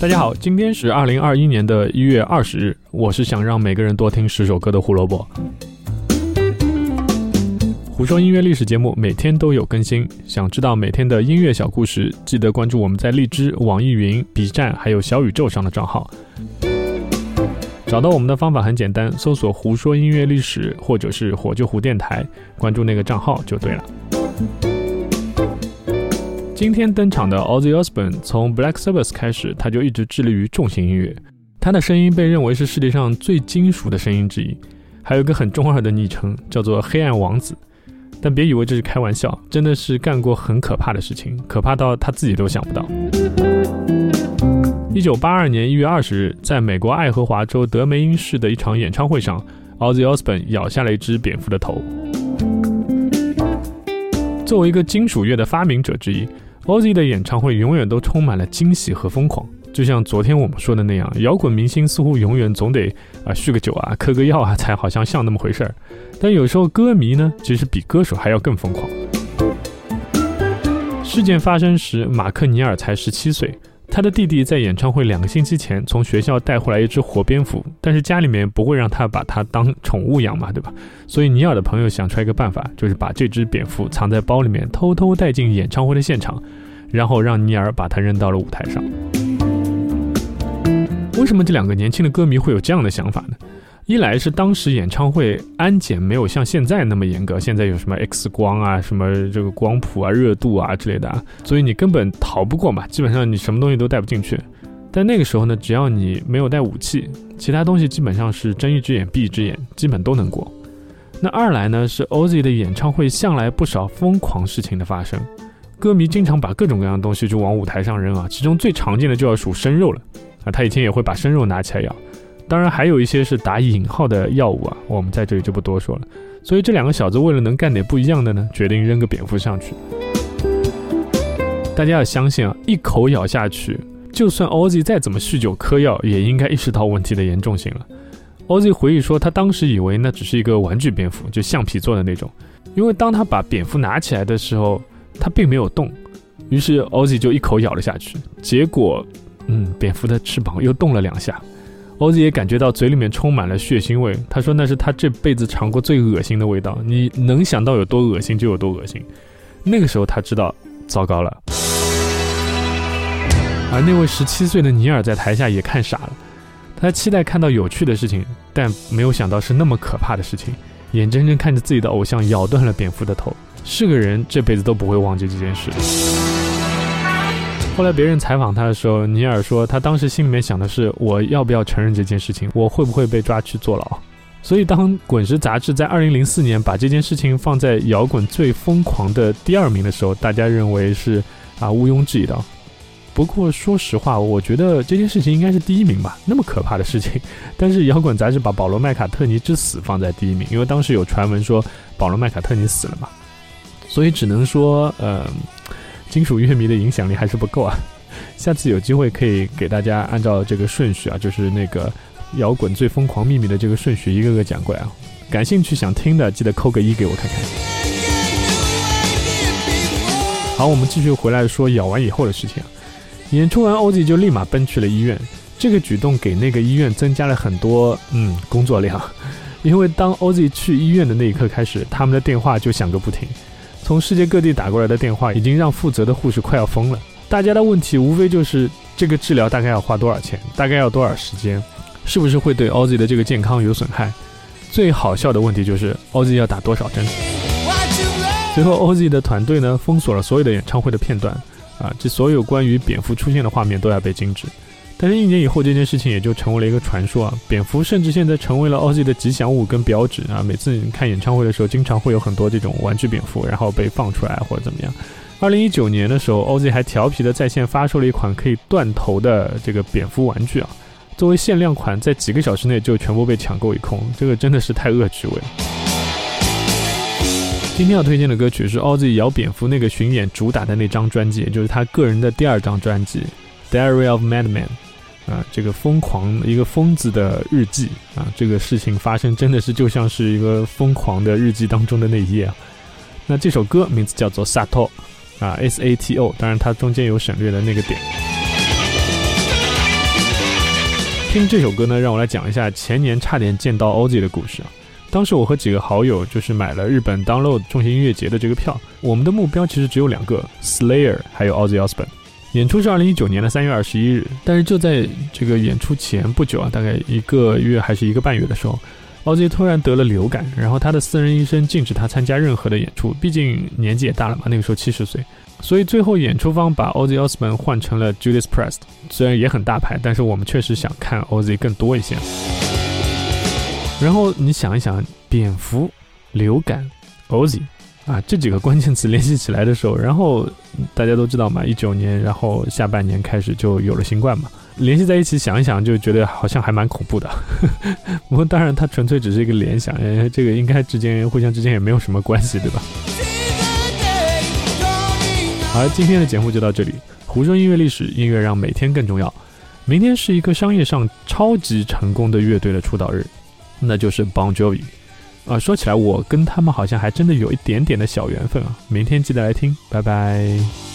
大家好，今天是二零二一年的一月二十日，我是想让每个人多听十首歌的胡萝卜。胡说音乐历史节目每天都有更新，想知道每天的音乐小故事，记得关注我们在荔枝、网易云、B 站还有小宇宙上的账号。找到我们的方法很简单，搜索“胡说音乐历史”或者是“火救胡电台”，关注那个账号就对了。今天登场的 Ozzy Osbourne，从 Black Sabbath 开始，他就一直致力于重型音乐。他的声音被认为是世界上最金属的声音之一，还有一个很中二的昵称，叫做“黑暗王子”。但别以为这是开玩笑，真的是干过很可怕的事情，可怕到他自己都想不到。一九八二年一月二十日，在美国爱荷华州德梅因市的一场演唱会上，Ozzy Osbourne 咬下了一只蝙蝠的头。作为一个金属乐的发明者之一。Ozzy 的演唱会永远都充满了惊喜和疯狂，就像昨天我们说的那样，摇滚明星似乎永远总得啊酗个酒啊，嗑个药啊，才好像像那么回事儿。但有时候歌迷呢，其实比歌手还要更疯狂。事件发生时，马克尼尔才十七岁。他的弟弟在演唱会两个星期前从学校带回来一只活蝙蝠，但是家里面不会让他把它当宠物养嘛，对吧？所以尼尔的朋友想出来一个办法，就是把这只蝙蝠藏在包里面，偷偷带进演唱会的现场，然后让尼尔把它扔到了舞台上。为什么这两个年轻的歌迷会有这样的想法呢？一来是当时演唱会安检没有像现在那么严格，现在有什么 X 光啊、什么这个光谱啊、热度啊之类的，所以你根本逃不过嘛，基本上你什么东西都带不进去。但那个时候呢，只要你没有带武器，其他东西基本上是睁一只眼闭一只眼，基本都能过。那二来呢，是 Ozzy 的演唱会向来不少疯狂事情的发生，歌迷经常把各种各样的东西就往舞台上扔啊，其中最常见的就要数生肉了啊，他以前也会把生肉拿起来咬。当然，还有一些是打引号的药物啊，我们在这里就不多说了。所以这两个小子为了能干点不一样的呢，决定扔个蝙蝠上去。大家要相信啊，一口咬下去，就算 Ozzy 再怎么酗酒嗑药，也应该意识到问题的严重性了。Oz 回忆说，他当时以为那只是一个玩具蝙蝠，就橡皮做的那种，因为当他把蝙蝠拿起来的时候，它并没有动。于是 Oz 就一口咬了下去，结果，嗯，蝙蝠的翅膀又动了两下。Ozzy 也感觉到嘴里面充满了血腥味，他说那是他这辈子尝过最恶心的味道，你能想到有多恶心就有多恶心。那个时候他知道糟糕了，而那位十七岁的尼尔在台下也看傻了，他期待看到有趣的事情，但没有想到是那么可怕的事情，眼睁睁看着自己的偶像咬断了蝙蝠的头，是个人这辈子都不会忘记这件事。后来别人采访他的时候，尼尔说他当时心里面想的是我要不要承认这件事情，我会不会被抓去坐牢。所以当《滚石》杂志在2004年把这件事情放在摇滚最疯狂的第二名的时候，大家认为是啊毋庸置疑的。不过说实话，我觉得这件事情应该是第一名吧，那么可怕的事情。但是摇滚杂志把保罗·麦卡特尼之死放在第一名，因为当时有传闻说保罗·麦卡特尼死了嘛，所以只能说呃。金属乐迷的影响力还是不够啊！下次有机会可以给大家按照这个顺序啊，就是那个摇滚最疯狂秘密的这个顺序一个个讲过来啊。感兴趣想听的，记得扣个一给我看看。好，我们继续回来说咬完以后的事情。演出完 OZ 就立马奔去了医院。这个举动给那个医院增加了很多嗯工作量，因为当 OZ 去医院的那一刻开始，他们的电话就响个不停。从世界各地打过来的电话已经让负责的护士快要疯了。大家的问题无非就是这个治疗大概要花多少钱，大概要多少时间，是不是会对 Ozzy 的这个健康有损害？最好笑的问题就是 Ozzy 要打多少针。随后，Ozzy 的团队呢封锁了所有的演唱会的片段，啊，这所有关于蝙蝠出现的画面都要被禁止。但是，一年以后，这件事情也就成为了一个传说啊。蝙蝠甚至现在成为了 Oz 的吉祥物跟标志啊。每次看演唱会的时候，经常会有很多这种玩具蝙蝠，然后被放出来或者怎么样。二零一九年的时候，Oz 还调皮的在线发售了一款可以断头的这个蝙蝠玩具啊，作为限量款，在几个小时内就全部被抢购一空。这个真的是太恶趣味了。今天要推荐的歌曲是 Ozzy 咬蝙蝠那个巡演主打的那张专辑，也就是他个人的第二张专辑《Diary of Madman》。啊，这个疯狂一个疯子的日记啊，这个事情发生真的是就像是一个疯狂的日记当中的那一页啊。那这首歌名字叫做 Sato，啊，S A T O，当然它中间有省略的那个点。听这首歌呢，让我来讲一下前年差点见到 Ozzy 的故事啊。当时我和几个好友就是买了日本 Download 重型音乐节的这个票，我们的目标其实只有两个：Slayer 还有 Ozzy Osbourne。演出是二零一九年的三月二十一日，但是就在这个演出前不久啊，大概一个月还是一个半月的时候，Ozzy 突然得了流感，然后他的私人医生禁止他参加任何的演出，毕竟年纪也大了嘛，那个时候七十岁。所以最后演出方把 Ozzy Osbourne 换成了 Judas Priest，虽然也很大牌，但是我们确实想看 Ozzy 更多一些。然后你想一想，蝙蝠、流感、Ozzy 啊这几个关键词联系起来的时候，然后大家都知道嘛，一九年，然后下半年开始就有了新冠嘛，联系在一起想一想，就觉得好像还蛮恐怖的。不过当然，它纯粹只是一个联想，这个应该之间互相之间也没有什么关系，对吧？好，今天的节目就到这里。胡说音乐历史，音乐让每天更重要。明天是一个商业上超级成功的乐队的出道日，那就是 Bon Jovi。啊，说起来，我跟他们好像还真的有一点点的小缘分啊。明天记得来听，拜拜。